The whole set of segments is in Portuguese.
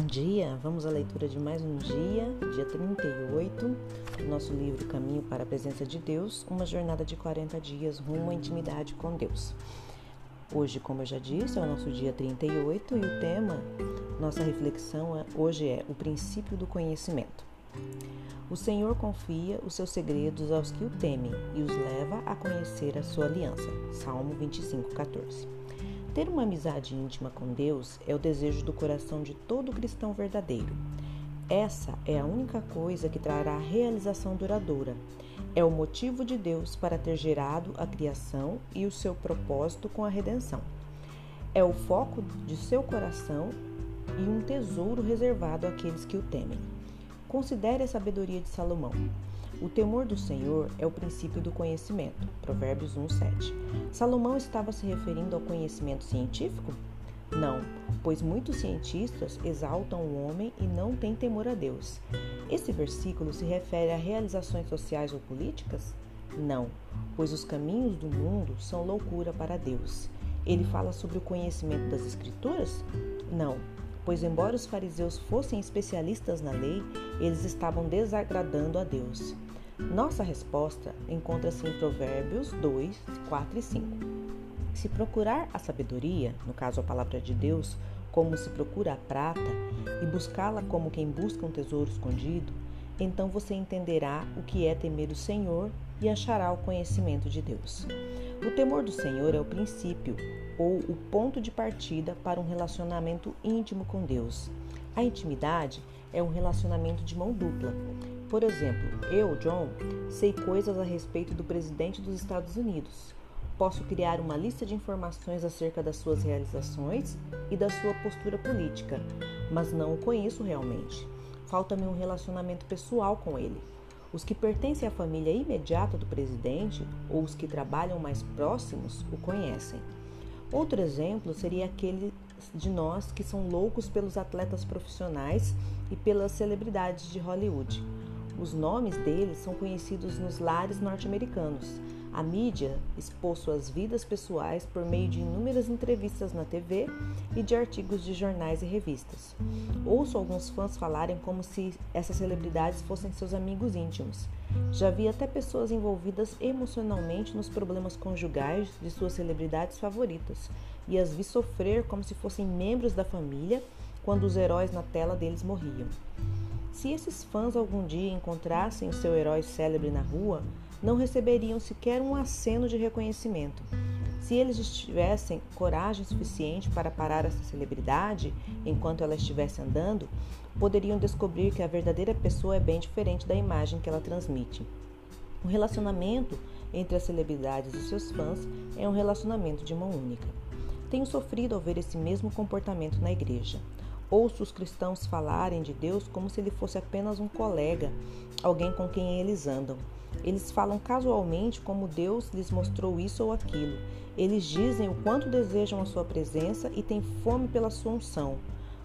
Bom dia, vamos à leitura de mais um dia, dia 38, do nosso livro Caminho para a Presença de Deus, uma jornada de 40 dias rumo à intimidade com Deus. Hoje, como eu já disse, é o nosso dia 38 e o tema, nossa reflexão é, hoje é o princípio do conhecimento. O Senhor confia os seus segredos aos que o temem e os leva a conhecer a sua aliança. Salmo 25, 14. Ter uma amizade íntima com Deus é o desejo do coração de todo cristão verdadeiro. Essa é a única coisa que trará realização duradoura. É o motivo de Deus para ter gerado a criação e o seu propósito com a redenção. É o foco de seu coração e um tesouro reservado àqueles que o temem. Considere a sabedoria de Salomão. O temor do Senhor é o princípio do conhecimento. Provérbios 1:7. Salomão estava se referindo ao conhecimento científico? Não, pois muitos cientistas exaltam o homem e não têm temor a Deus. Esse versículo se refere a realizações sociais ou políticas? Não, pois os caminhos do mundo são loucura para Deus. Ele fala sobre o conhecimento das Escrituras? Não, pois, embora os fariseus fossem especialistas na lei, eles estavam desagradando a Deus. Nossa resposta encontra-se em Provérbios 2, 4 e 5. Se procurar a sabedoria, no caso a palavra de Deus, como se procura a prata, e buscá-la como quem busca um tesouro escondido, então você entenderá o que é temer o Senhor e achará o conhecimento de Deus. O temor do Senhor é o princípio ou o ponto de partida para um relacionamento íntimo com Deus. A intimidade é um relacionamento de mão dupla. Por exemplo, eu, John, sei coisas a respeito do presidente dos Estados Unidos. Posso criar uma lista de informações acerca das suas realizações e da sua postura política, mas não o conheço realmente. Falta-me um relacionamento pessoal com ele. Os que pertencem à família imediata do presidente ou os que trabalham mais próximos o conhecem. Outro exemplo seria aquele de nós que são loucos pelos atletas profissionais e pelas celebridades de Hollywood. Os nomes deles são conhecidos nos lares norte-americanos. A mídia expôs suas vidas pessoais por meio de inúmeras entrevistas na TV e de artigos de jornais e revistas. Ouço alguns fãs falarem como se essas celebridades fossem seus amigos íntimos. Já vi até pessoas envolvidas emocionalmente nos problemas conjugais de suas celebridades favoritas e as vi sofrer como se fossem membros da família quando os heróis na tela deles morriam. Se esses fãs algum dia encontrassem o seu herói célebre na rua, não receberiam sequer um aceno de reconhecimento. Se eles tivessem coragem suficiente para parar essa celebridade enquanto ela estivesse andando, poderiam descobrir que a verdadeira pessoa é bem diferente da imagem que ela transmite. O relacionamento entre as celebridades e seus fãs é um relacionamento de mão única. Tenho sofrido ao ver esse mesmo comportamento na igreja. Ouço os cristãos falarem de Deus como se ele fosse apenas um colega, alguém com quem eles andam. Eles falam casualmente como Deus lhes mostrou isso ou aquilo. Eles dizem o quanto desejam a sua presença e têm fome pela sua unção.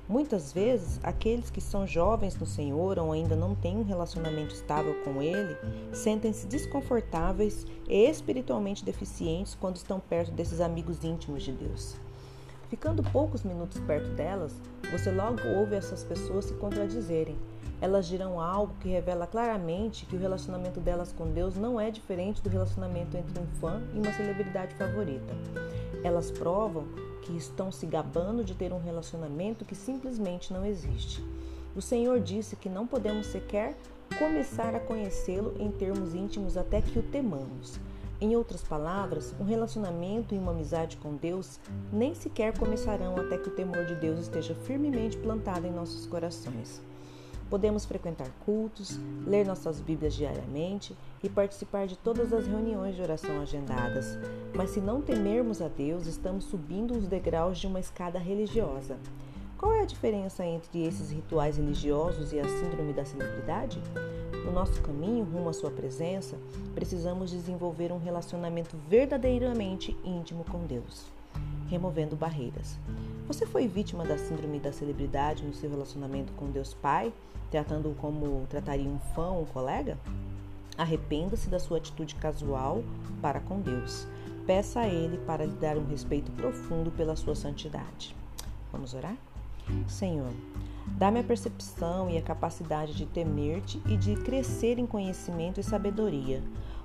Muitas vezes, aqueles que são jovens no Senhor ou ainda não têm um relacionamento estável com Ele sentem-se desconfortáveis e espiritualmente deficientes quando estão perto desses amigos íntimos de Deus. Ficando poucos minutos perto delas, você logo ouve essas pessoas se contradizerem elas dirão algo que revela claramente que o relacionamento delas com Deus não é diferente do relacionamento entre um fã e uma celebridade favorita. Elas provam que estão se gabando de ter um relacionamento que simplesmente não existe. O Senhor disse que não podemos sequer começar a conhecê-lo em termos íntimos até que o temamos. Em outras palavras, um relacionamento e uma amizade com Deus nem sequer começarão até que o temor de Deus esteja firmemente plantado em nossos corações. Podemos frequentar cultos, ler nossas Bíblias diariamente e participar de todas as reuniões de oração agendadas, mas se não temermos a Deus, estamos subindo os degraus de uma escada religiosa. Qual é a diferença entre esses rituais religiosos e a síndrome da celebridade? No nosso caminho rumo à Sua presença, precisamos desenvolver um relacionamento verdadeiramente íntimo com Deus, removendo barreiras. Você foi vítima da síndrome da celebridade no seu relacionamento com Deus Pai, tratando-o como trataria um fã ou um colega? Arrependa-se da sua atitude casual para com Deus. Peça a Ele para lhe dar um respeito profundo pela sua santidade. Vamos orar? Senhor, Dá-me a percepção e a capacidade de temer-te e de crescer em conhecimento e sabedoria.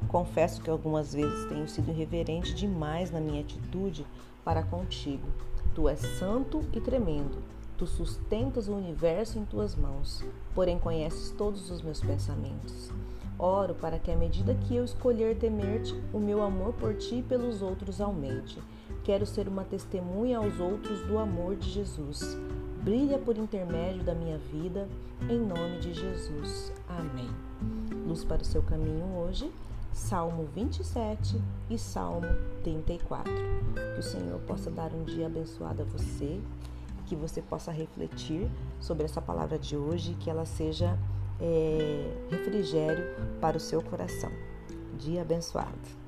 Confesso que algumas vezes tenho sido irreverente demais na minha atitude para contigo. Tu és santo e tremendo. Tu sustentas o universo em tuas mãos, porém conheces todos os meus pensamentos. Oro para que, à medida que eu escolher temer-te, o meu amor por ti e pelos outros aumente. Quero ser uma testemunha aos outros do amor de Jesus. Brilha por intermédio da minha vida, em nome de Jesus. Amém. Luz para o seu caminho hoje Salmo 27 e Salmo 34. Que o Senhor possa dar um dia abençoado a você, que você possa refletir sobre essa palavra de hoje, que ela seja é, refrigério para o seu coração. Dia abençoado.